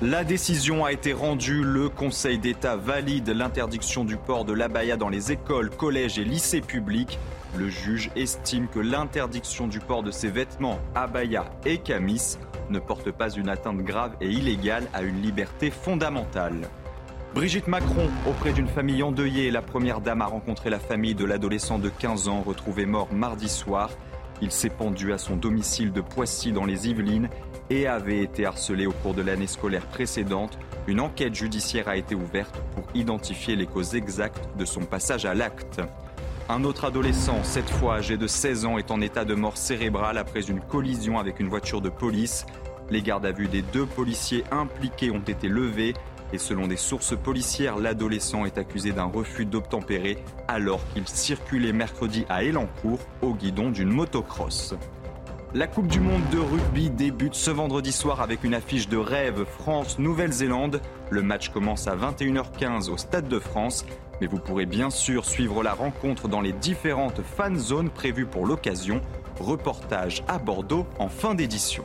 La décision a été rendue. Le Conseil d'État valide l'interdiction du port de l'abaya dans les écoles, collèges et lycées publics. Le juge estime que l'interdiction du port de ces vêtements, abaya et camis, ne porte pas une atteinte grave et illégale à une liberté fondamentale. Brigitte Macron, auprès d'une famille endeuillée, la première dame a rencontré la famille de l'adolescent de 15 ans retrouvé mort mardi soir. Il s'est pendu à son domicile de Poissy dans les Yvelines et avait été harcelé au cours de l'année scolaire précédente. Une enquête judiciaire a été ouverte pour identifier les causes exactes de son passage à l'acte. Un autre adolescent, cette fois âgé de 16 ans, est en état de mort cérébrale après une collision avec une voiture de police. Les gardes à vue des deux policiers impliqués ont été levés et selon des sources policières, l'adolescent est accusé d'un refus d'obtempérer alors qu'il circulait mercredi à Elancourt au guidon d'une motocross. La Coupe du Monde de rugby débute ce vendredi soir avec une affiche de rêve France-Nouvelle-Zélande. Le match commence à 21h15 au Stade de France mais vous pourrez bien sûr suivre la rencontre dans les différentes fan zones prévues pour l'occasion. Reportage à Bordeaux en fin d'édition.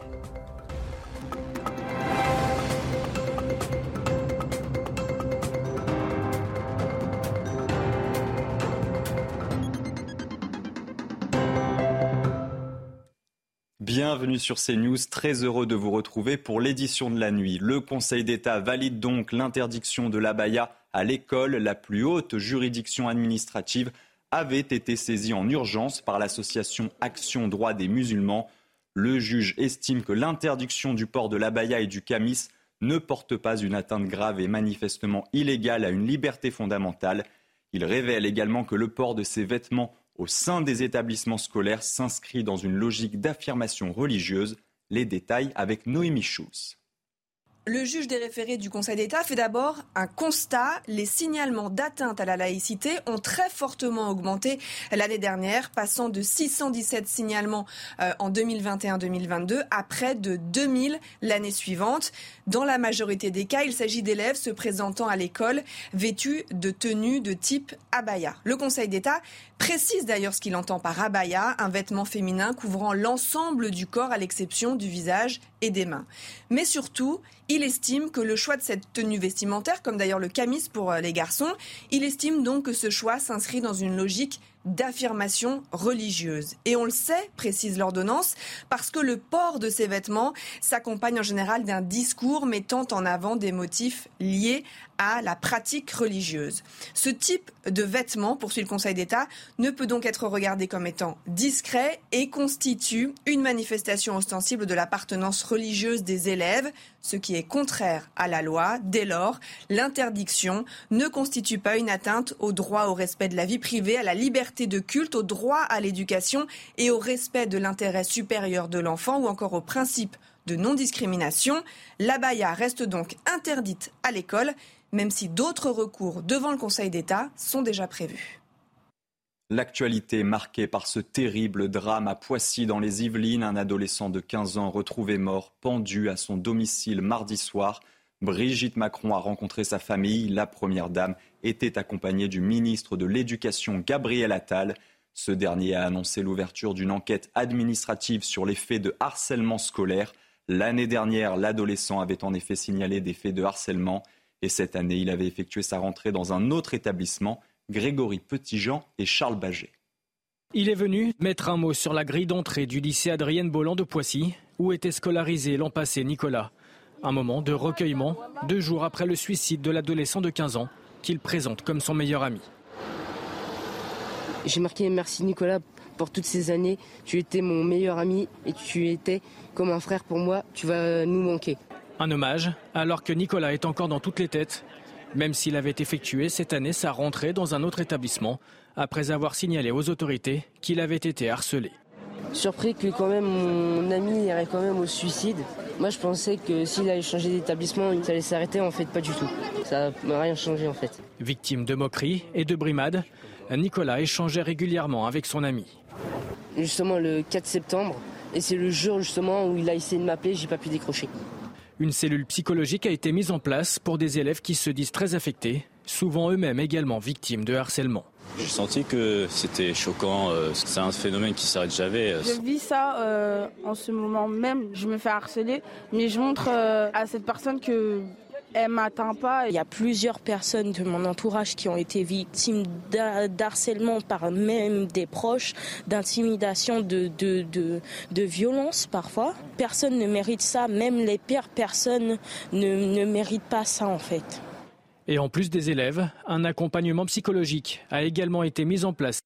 Bienvenue sur CNews, très heureux de vous retrouver pour l'édition de la nuit. Le Conseil d'État valide donc l'interdiction de l'abaya à l'école. La plus haute juridiction administrative avait été saisie en urgence par l'association Action Droit des musulmans. Le juge estime que l'interdiction du port de l'abaya et du camis ne porte pas une atteinte grave et manifestement illégale à une liberté fondamentale. Il révèle également que le port de ces vêtements au sein des établissements scolaires s'inscrit dans une logique d'affirmation religieuse. Les détails avec Noémie Schulz. Le juge des référés du Conseil d'État fait d'abord un constat. Les signalements d'atteinte à la laïcité ont très fortement augmenté l'année dernière, passant de 617 signalements euh, en 2021-2022 à près de 2000 l'année suivante. Dans la majorité des cas, il s'agit d'élèves se présentant à l'école vêtus de tenues de type abaya. Le Conseil d'État précise d'ailleurs ce qu'il entend par abaya, un vêtement féminin couvrant l'ensemble du corps à l'exception du visage et des mains. Mais surtout, il estime que le choix de cette tenue vestimentaire, comme d'ailleurs le camis pour euh, les garçons, il estime donc que ce choix s'inscrit dans une logique d'affirmation religieuse. Et on le sait, précise l'ordonnance, parce que le port de ces vêtements s'accompagne en général d'un discours mettant en avant des motifs liés à la pratique religieuse. Ce type de vêtements, poursuit le Conseil d'État, ne peut donc être regardé comme étant discret et constitue une manifestation ostensible de l'appartenance religieuse des élèves, ce qui est contraire à la loi. Dès lors, l'interdiction ne constitue pas une atteinte au droit au respect de la vie privée, à la liberté de culte, au droit à l'éducation et au respect de l'intérêt supérieur de l'enfant ou encore au principe de non-discrimination. L'abaya reste donc interdite à l'école, même si d'autres recours devant le Conseil d'État sont déjà prévus. L'actualité marquée par ce terrible drame à Poissy dans les Yvelines, un adolescent de 15 ans retrouvé mort, pendu à son domicile mardi soir. Brigitte Macron a rencontré sa famille. La première dame était accompagnée du ministre de l'Éducation Gabriel Attal. Ce dernier a annoncé l'ouverture d'une enquête administrative sur les faits de harcèlement scolaire. L'année dernière, l'adolescent avait en effet signalé des faits de harcèlement et cette année, il avait effectué sa rentrée dans un autre établissement Grégory Petitjean et Charles Baget. Il est venu mettre un mot sur la grille d'entrée du lycée Adrienne Bolland de Poissy, où était scolarisé l'an passé Nicolas. Un moment de recueillement, deux jours après le suicide de l'adolescent de 15 ans, qu'il présente comme son meilleur ami. J'ai marqué merci Nicolas pour toutes ces années. Tu étais mon meilleur ami et tu étais comme un frère pour moi. Tu vas nous manquer. Un hommage alors que Nicolas est encore dans toutes les têtes même s'il avait effectué cette année sa rentrée dans un autre établissement après avoir signalé aux autorités qu'il avait été harcelé. surpris que quand même mon ami irait quand même au suicide. Moi je pensais que s'il allait changer d'établissement, ça allait s'arrêter, en fait pas du tout. Ça n'a rien changé en fait. Victime de moqueries et de brimades, Nicolas échangeait régulièrement avec son ami. Justement le 4 septembre, et c'est le jour justement où il a essayé de m'appeler, j'ai pas pu décrocher. Une cellule psychologique a été mise en place pour des élèves qui se disent très affectés, souvent eux-mêmes également victimes de harcèlement. J'ai senti que c'était choquant, euh, c'est un phénomène qui s'arrête jamais. Je vis ça euh, en ce moment même, je me fais harceler, mais je montre euh, à cette personne que elle m'atteint pas. Il y a plusieurs personnes de mon entourage qui ont été victimes d'harcèlement par même des proches, d'intimidation, de, de, de, de violence parfois. Personne ne mérite ça, même les pires personnes ne, ne méritent pas ça en fait. Et en plus des élèves, un accompagnement psychologique a également été mis en place.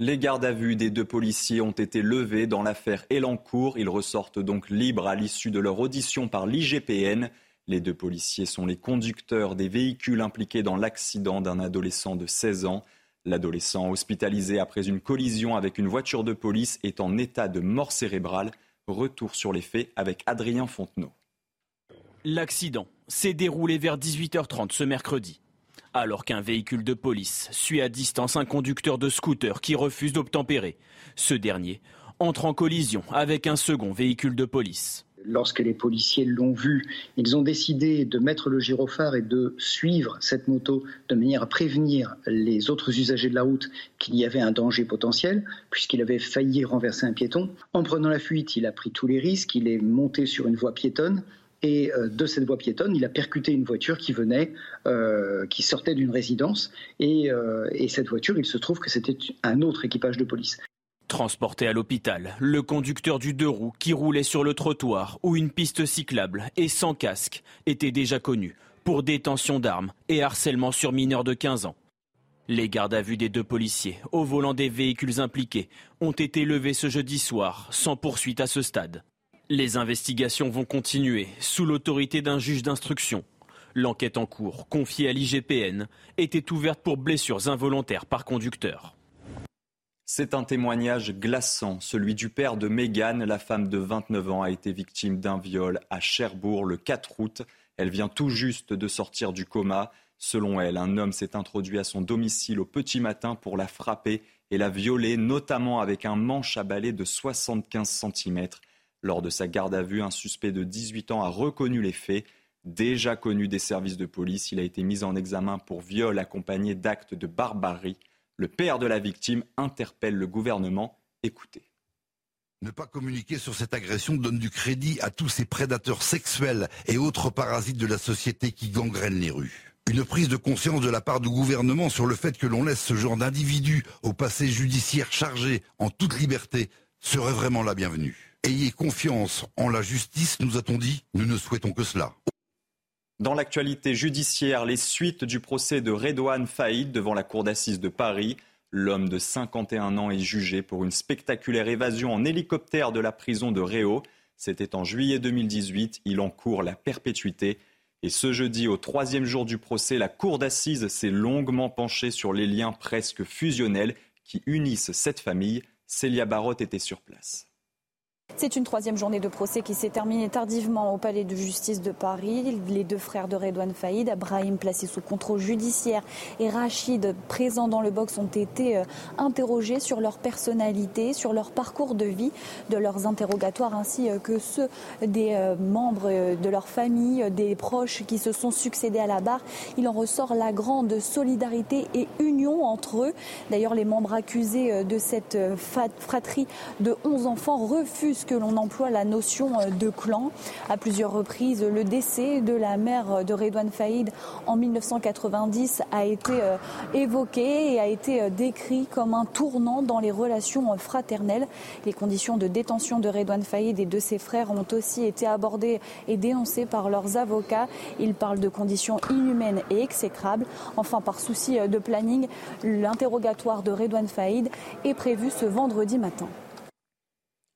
Les gardes à vue des deux policiers ont été levés dans l'affaire Elancourt. Ils ressortent donc libres à l'issue de leur audition par l'IGPN. Les deux policiers sont les conducteurs des véhicules impliqués dans l'accident d'un adolescent de 16 ans. L'adolescent hospitalisé après une collision avec une voiture de police est en état de mort cérébrale. Retour sur les faits avec Adrien Fontenot. L'accident s'est déroulé vers 18h30 ce mercredi. Alors qu'un véhicule de police suit à distance un conducteur de scooter qui refuse d'obtempérer, ce dernier entre en collision avec un second véhicule de police. Lorsque les policiers l'ont vu, ils ont décidé de mettre le gyrophare et de suivre cette moto de manière à prévenir les autres usagers de la route qu'il y avait un danger potentiel, puisqu'il avait failli renverser un piéton. En prenant la fuite, il a pris tous les risques, il est monté sur une voie piétonne, et euh, de cette voie piétonne, il a percuté une voiture qui venait, euh, qui sortait d'une résidence. Euh, et cette voiture, il se trouve que c'était un autre équipage de police. Transporté à l'hôpital, le conducteur du deux roues qui roulait sur le trottoir ou une piste cyclable et sans casque était déjà connu pour détention d'armes et harcèlement sur mineurs de 15 ans. Les gardes à vue des deux policiers au volant des véhicules impliqués ont été levés ce jeudi soir sans poursuite à ce stade. Les investigations vont continuer sous l'autorité d'un juge d'instruction. L'enquête en cours, confiée à l'IGPN, était ouverte pour blessures involontaires par conducteur. C'est un témoignage glaçant, celui du père de Mégane. La femme de 29 ans a été victime d'un viol à Cherbourg le 4 août. Elle vient tout juste de sortir du coma. Selon elle, un homme s'est introduit à son domicile au petit matin pour la frapper et la violer, notamment avec un manche à balai de 75 cm. Lors de sa garde à vue, un suspect de 18 ans a reconnu les faits. Déjà connu des services de police, il a été mis en examen pour viol accompagné d'actes de barbarie. Le père de la victime interpelle le gouvernement. Écoutez. Ne pas communiquer sur cette agression donne du crédit à tous ces prédateurs sexuels et autres parasites de la société qui gangrènent les rues. Une prise de conscience de la part du gouvernement sur le fait que l'on laisse ce genre d'individus au passé judiciaire chargé en toute liberté serait vraiment la bienvenue. Ayez confiance en la justice, nous a-t-on dit. Nous ne souhaitons que cela. Dans l'actualité judiciaire, les suites du procès de Redouane Faïd devant la cour d'assises de Paris. L'homme de 51 ans est jugé pour une spectaculaire évasion en hélicoptère de la prison de Réau. C'était en juillet 2018. Il encourt la perpétuité. Et ce jeudi, au troisième jour du procès, la cour d'assises s'est longuement penchée sur les liens presque fusionnels qui unissent cette famille. Célia Barotte était sur place. C'est une troisième journée de procès qui s'est terminée tardivement au palais de justice de Paris. Les deux frères de Redouane Faïd, Brahim placé sous contrôle judiciaire et Rachid présent dans le box ont été euh, interrogés sur leur personnalité, sur leur parcours de vie, de leurs interrogatoires ainsi euh, que ceux des euh, membres de leur famille, des proches qui se sont succédés à la barre. Il en ressort la grande solidarité et union entre eux. D'ailleurs, les membres accusés de cette fratrie de 11 enfants refusent que l'on emploie la notion euh, de clan. À plusieurs reprises, le décès de la mère de Redouane Faïd en 1990 a été euh, évoqué et a été euh, décrit comme un tournant dans les relations fraternelles. Les conditions de détention de Redouane Faïd et de ses frères ont aussi été abordées et dénoncées par leurs avocats. Ils parlent de conditions inhumaines et exécrables. Enfin, par souci de planning, l'interrogatoire de Redouane Faïd est prévu ce vendredi matin.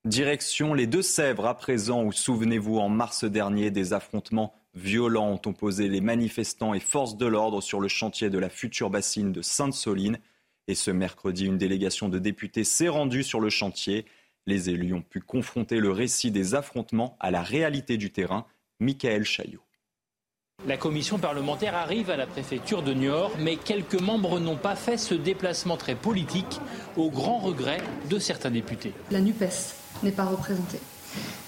Direction les Deux-Sèvres à présent, où souvenez-vous, en mars dernier, des affrontements violents ont opposé les manifestants et forces de l'ordre sur le chantier de la future bassine de Sainte-Soline. Et ce mercredi, une délégation de députés s'est rendue sur le chantier. Les élus ont pu confronter le récit des affrontements à la réalité du terrain. Michael Chaillot. La commission parlementaire arrive à la préfecture de Niort, mais quelques membres n'ont pas fait ce déplacement très politique, au grand regret de certains députés. La NUPES n'est pas représentée.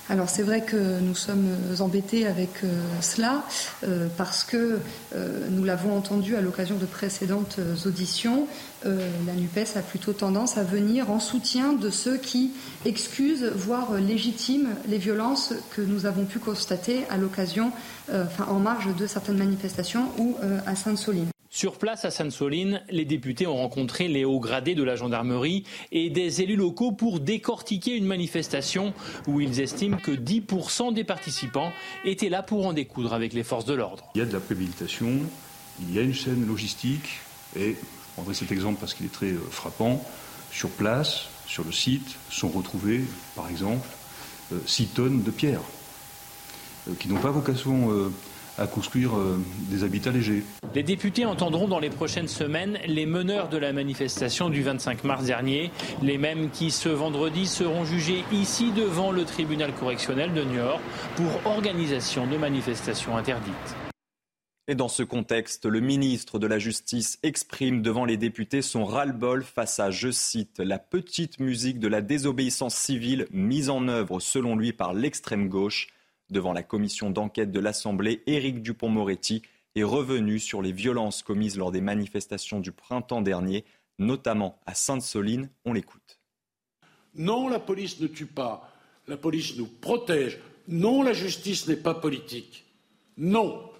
Alors c'est vrai que nous sommes embêtés avec euh, cela euh, parce que euh, nous l'avons entendu à l'occasion de précédentes auditions, la NUPES a plutôt tendance à venir en soutien de ceux qui excusent, voire légitiment les violences que nous avons pu constater à l'occasion, enfin en marge de certaines manifestations ou à Sainte-Soline. Sur place à Sainte-Soline, les députés ont rencontré les hauts gradés de la gendarmerie et des élus locaux pour décortiquer une manifestation où ils estiment que 10% des participants étaient là pour en découdre avec les forces de l'ordre. Il y a de la préméditation, il y a une chaîne logistique et je prendrai cet exemple parce qu'il est très euh, frappant. Sur place, sur le site, sont retrouvées, par exemple, 6 euh, tonnes de pierres euh, qui n'ont pas vocation à construire euh, des habitats légers. Les députés entendront dans les prochaines semaines les meneurs de la manifestation du 25 mars dernier, les mêmes qui ce vendredi seront jugés ici devant le tribunal correctionnel de Niort pour organisation de manifestations interdites. Et dans ce contexte, le ministre de la Justice exprime devant les députés son ras-le-bol face à, je cite, la petite musique de la désobéissance civile mise en œuvre selon lui par l'extrême gauche. Devant la commission d'enquête de l'Assemblée, Éric Dupont-Moretti est revenu sur les violences commises lors des manifestations du printemps dernier, notamment à Sainte-Soline. On l'écoute. Non, la police ne tue pas. La police nous protège. Non, la justice n'est pas politique. Non.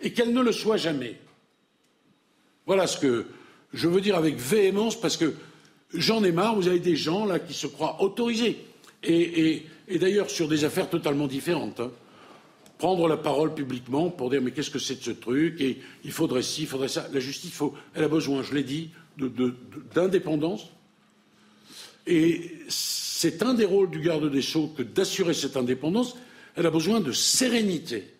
Et qu'elle ne le soit jamais. Voilà ce que je veux dire avec véhémence parce que j'en ai marre. Vous avez des gens là qui se croient autorisés. Et, d'ailleurs sur des affaires totalement différentes. Hein. Prendre la parole publiquement pour dire mais qu'est-ce que c'est de ce truc? Et il faudrait ci, il faudrait ça. La justice, elle a besoin, je l'ai dit, d'indépendance. Et c'est un des rôles du garde des Sceaux que d'assurer cette indépendance. Elle a besoin de sérénité.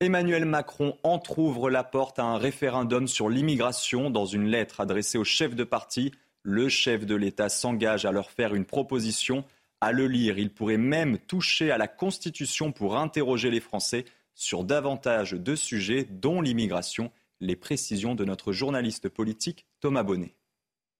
Emmanuel Macron entr'ouvre la porte à un référendum sur l'immigration dans une lettre adressée au chef de parti. Le chef de l'État s'engage à leur faire une proposition à le lire, il pourrait même toucher à la Constitution pour interroger les Français sur davantage de sujets, dont l'immigration. Les précisions de notre journaliste politique Thomas Bonnet.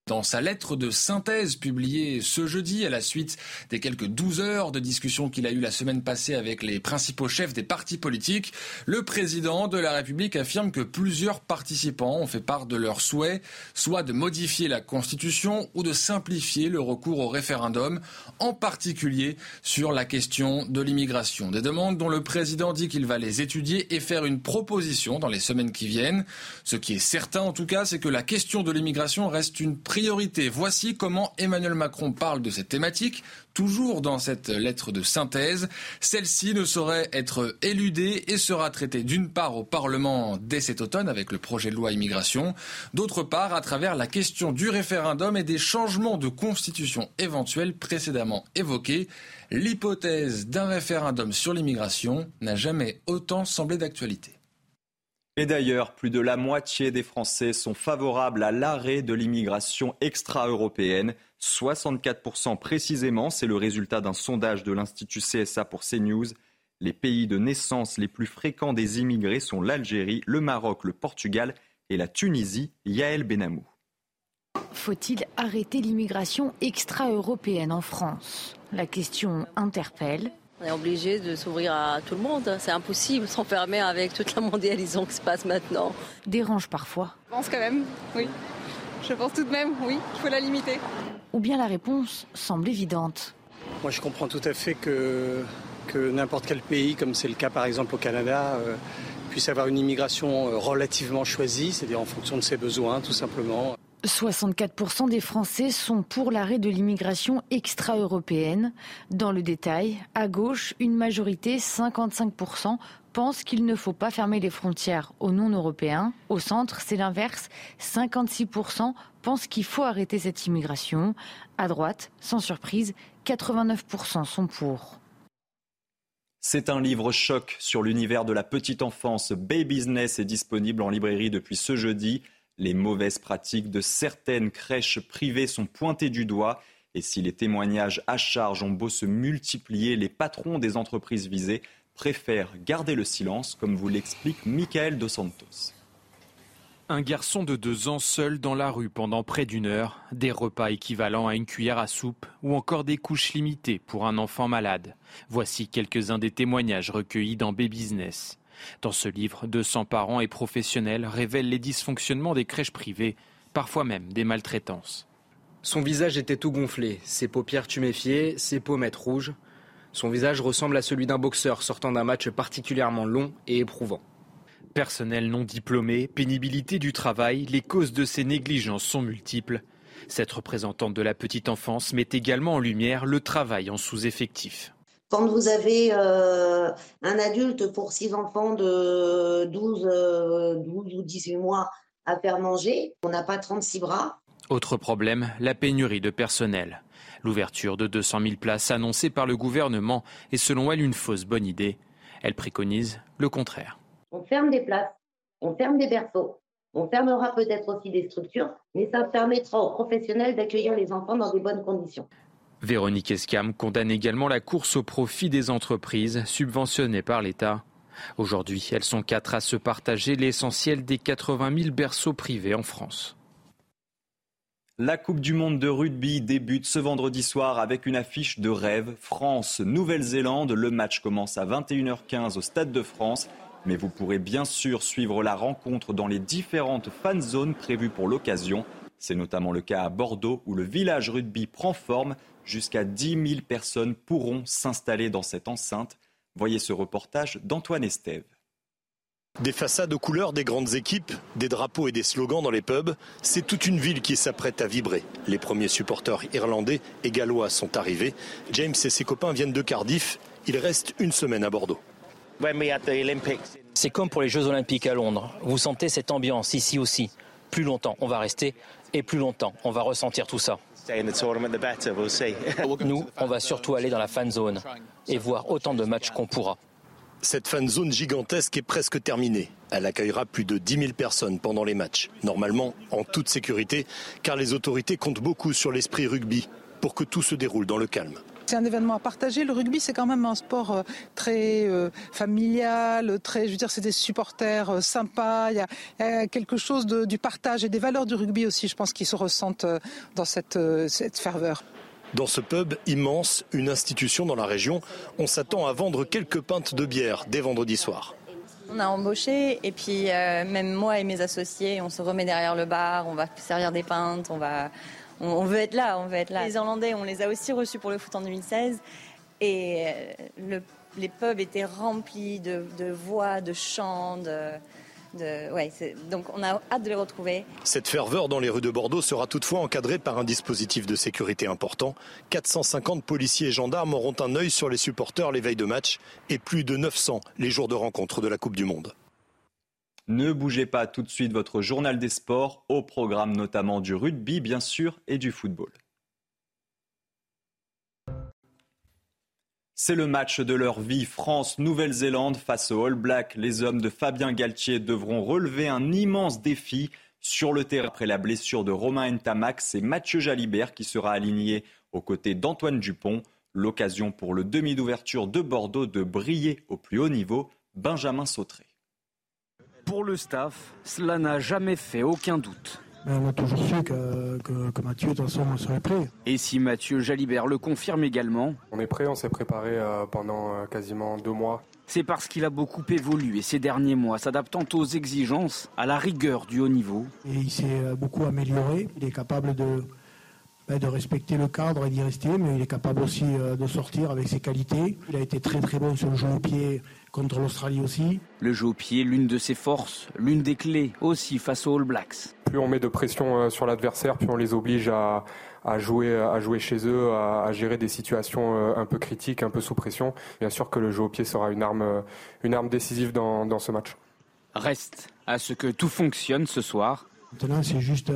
Dans sa lettre de synthèse publiée ce jeudi, à la suite des quelques 12 heures de discussion qu'il a eu la semaine passée avec les principaux chefs des partis politiques, le président de la République affirme que plusieurs participants ont fait part de leur souhait, soit de modifier la Constitution ou de simplifier le recours au référendum, en particulier sur la question de l'immigration. Des demandes dont le président dit qu'il va les étudier et faire une proposition dans les semaines qui viennent. Ce qui est certain en tout cas, c'est que la question de l'immigration reste une priorité Voici comment Emmanuel Macron parle de cette thématique, toujours dans cette lettre de synthèse. Celle-ci ne saurait être éludée et sera traitée d'une part au Parlement dès cet automne avec le projet de loi immigration, d'autre part à travers la question du référendum et des changements de constitution éventuels précédemment évoqués. L'hypothèse d'un référendum sur l'immigration n'a jamais autant semblé d'actualité. Et d'ailleurs, plus de la moitié des Français sont favorables à l'arrêt de l'immigration extra-européenne. 64% précisément, c'est le résultat d'un sondage de l'Institut CSA pour CNews. Les pays de naissance les plus fréquents des immigrés sont l'Algérie, le Maroc, le Portugal et la Tunisie. Yael Benamou. Faut-il arrêter l'immigration extra-européenne en France? La question interpelle. On est obligé de s'ouvrir à tout le monde. C'est impossible de s'enfermer avec toute la mondialisation qui se passe maintenant. Dérange parfois. Je pense quand même, oui. Je pense tout de même, oui, il faut la limiter. Ou bien la réponse semble évidente. Moi, je comprends tout à fait que, que n'importe quel pays, comme c'est le cas par exemple au Canada, euh, puisse avoir une immigration euh, relativement choisie, c'est-à-dire en fonction de ses besoins, tout simplement. 64% des Français sont pour l'arrêt de l'immigration extra-européenne. Dans le détail, à gauche, une majorité, 55%, pense qu'il ne faut pas fermer les frontières aux non-européens. Au centre, c'est l'inverse. 56% pensent qu'il faut arrêter cette immigration. À droite, sans surprise, 89% sont pour. C'est un livre choc sur l'univers de la petite enfance. Bay Business est disponible en librairie depuis ce jeudi. Les mauvaises pratiques de certaines crèches privées sont pointées du doigt. Et si les témoignages à charge ont beau se multiplier, les patrons des entreprises visées préfèrent garder le silence, comme vous l'explique Michael Dos Santos. Un garçon de deux ans seul dans la rue pendant près d'une heure, des repas équivalents à une cuillère à soupe ou encore des couches limitées pour un enfant malade. Voici quelques-uns des témoignages recueillis dans B-Business. Dans ce livre, 200 parents et professionnels révèlent les dysfonctionnements des crèches privées, parfois même des maltraitances. Son visage était tout gonflé, ses paupières tuméfiées, ses pommettes rouges. Son visage ressemble à celui d'un boxeur sortant d'un match particulièrement long et éprouvant. Personnel non diplômé, pénibilité du travail, les causes de ces négligences sont multiples. Cette représentante de la petite enfance met également en lumière le travail en sous-effectif. Quand vous avez euh, un adulte pour six enfants de 12, 12 euh, ou 18 mois à faire manger, on n'a pas 36 bras. Autre problème, la pénurie de personnel. L'ouverture de 200 000 places annoncée par le gouvernement est selon elle une fausse bonne idée. Elle préconise le contraire on ferme des places, on ferme des berceaux, on fermera peut-être aussi des structures, mais ça permettra aux professionnels d'accueillir les enfants dans de bonnes conditions. Véronique Escam condamne également la course au profit des entreprises subventionnées par l'État. Aujourd'hui, elles sont quatre à se partager l'essentiel des 80 000 berceaux privés en France. La Coupe du Monde de rugby débute ce vendredi soir avec une affiche de rêve. France-Nouvelle-Zélande. Le match commence à 21h15 au Stade de France. Mais vous pourrez bien sûr suivre la rencontre dans les différentes fan zones prévues pour l'occasion. C'est notamment le cas à Bordeaux où le village rugby prend forme. Jusqu'à 10 000 personnes pourront s'installer dans cette enceinte. Voyez ce reportage d'Antoine Estève. Des façades aux couleurs des grandes équipes, des drapeaux et des slogans dans les pubs, c'est toute une ville qui s'apprête à vibrer. Les premiers supporters irlandais et gallois sont arrivés. James et ses copains viennent de Cardiff. Il reste une semaine à Bordeaux. C'est comme pour les Jeux Olympiques à Londres. Vous sentez cette ambiance ici aussi. Plus longtemps on va rester et plus longtemps on va ressentir tout ça. Nous, on va surtout aller dans la fan zone et voir autant de matchs qu'on pourra. Cette fan zone gigantesque est presque terminée. Elle accueillera plus de 10 000 personnes pendant les matchs. Normalement, en toute sécurité, car les autorités comptent beaucoup sur l'esprit rugby pour que tout se déroule dans le calme. C'est un événement à partager. Le rugby, c'est quand même un sport euh, très euh, familial, très, je veux dire, c'est des supporters euh, sympas. Il y, a, quelque chose du partage et des valeurs du rugby aussi, je pense, qui se ressentent dans cette, cette ferveur. Dans ce pub immense, une institution dans la région, on s'attend à vendre quelques pintes de bière dès vendredi soir. On a embauché et puis même moi et mes associés, on se remet derrière le bar, on va servir des pintes, on va on, veut être là, on veut être là. Les Irlandais, on les a aussi reçus pour le foot en 2016 et euh, les pubs étaient remplis de, voix, de chants, de, donc on a hâte de les retrouver. Cette ferveur dans les rues de Bordeaux sera toutefois encadrée par un dispositif de sécurité important. 450 policiers et gendarmes auront un œil sur les supporters les veilles de match et plus de 900 les jours de rencontre de la Coupe du Monde. Ne bougez pas tout de suite votre journal des sports, au programme notamment du rugby bien sûr et du football. C'est le match de leur vie. France-Nouvelle-Zélande face aux All Blacks. Les hommes de Fabien Galtier devront relever un immense défi sur le terrain après la blessure de Romain Ntamak. C'est Mathieu Jalibert qui sera aligné aux côtés d'Antoine Dupont. L'occasion pour le demi d'ouverture de Bordeaux de briller au plus haut niveau. Benjamin Sautré. Pour le staff, cela n'a jamais fait aucun doute. on a toujours su que, Mathieu, de toute façon, serait prêt. Et si Mathieu Jalibert le confirme également On est prêt, on s'est préparé euh, pendant euh, quasiment deux mois. C'est parce qu'il a beaucoup évolué ces derniers mois, s'adaptant aux exigences, à la rigueur du haut niveau. Et il s'est euh, beaucoup amélioré. Il est capable de, ben, de respecter le cadre et d'y rester, mais il est capable aussi de sortir avec ses qualités. Il a été très très bon sur le jeu au pied contre l'Australie aussi. Le jeu au pied, l'une de ses forces, l'une des clés aussi face aux All Blacks. Plus on met de pression euh, sur l'adversaire, plus on les oblige à, jouer, à jouer chez eux, à, gérer des situations euh, un peu critiques, un peu sous pression. Bien sûr que le jeu au pied sera une arme, euh, une arme décisive dans, ce match. Reste à ce que tout fonctionne ce soir. Maintenant, c'est juste,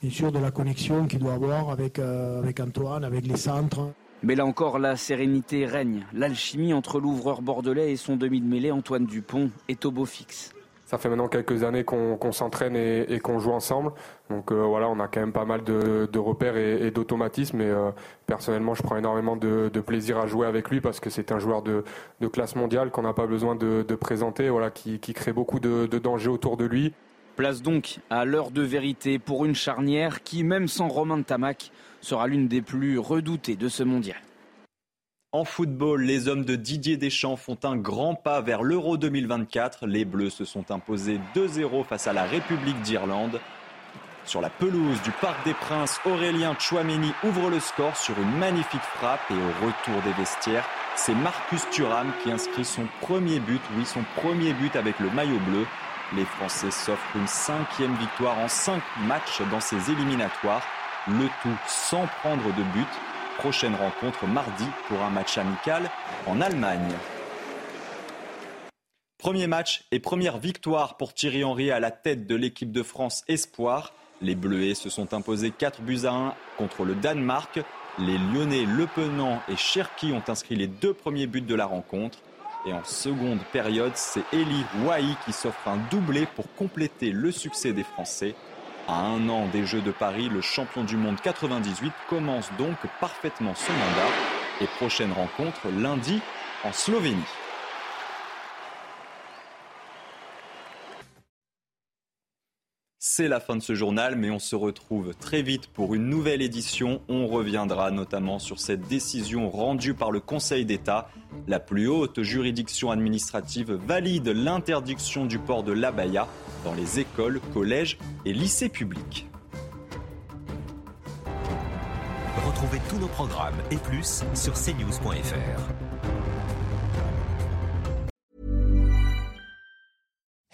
bien sûr, de la connexion qu'il doit avoir avec, avec Antoine, avec les centres. Mais là encore, la sérénité règne. L'alchimie entre l'ouvreur bordelais et son demi de mêlée Antoine Dupont est au beau fixe. Ça fait maintenant quelques années qu'on s'entraîne et, qu'on joue ensemble. Donc euh, voilà, on a quand même pas mal de, repères et, d'automatismes. Et euh, personnellement, je prends énormément de, plaisir à jouer avec lui parce que c'est un joueur de, classe mondiale qu'on n'a pas besoin de, présenter, voilà, qui, qui crée beaucoup de, dangers autour de lui. Place donc à l'heure de vérité pour une charnière qui, même sans Romain de Tamac, sera l'une des plus redoutées de ce mondial. En football, les hommes de Didier Deschamps font un grand pas vers l'Euro 2024. Les Bleus se sont imposés 2-0 face à la République d'Irlande. Sur la pelouse du Parc des Princes, Aurélien Chouameni ouvre le score sur une magnifique frappe et au retour des vestiaires, c'est Marcus Thuram qui inscrit son premier but, oui son premier but avec le maillot bleu. Les Français s'offrent une cinquième victoire en cinq matchs dans ces éliminatoires, le tout sans prendre de but. Prochaine rencontre mardi pour un match amical en Allemagne. Premier match et première victoire pour Thierry Henry à la tête de l'équipe de France Espoir. Les Bleuets se sont imposés 4 buts à 1 contre le Danemark. Les Lyonnais Le Penant et Cherki ont inscrit les deux premiers buts de la rencontre. Et en seconde période, c'est Eli Wahi qui s'offre un doublé pour compléter le succès des Français. À un an des Jeux de Paris, le champion du monde 98 commence donc parfaitement son mandat et prochaine rencontre lundi en Slovénie. C'est la fin de ce journal, mais on se retrouve très vite pour une nouvelle édition. On reviendra notamment sur cette décision rendue par le Conseil d'État. La plus haute juridiction administrative valide l'interdiction du port de l'abaya dans les écoles, collèges et lycées publics. Retrouvez tous nos programmes et plus sur cnews.fr.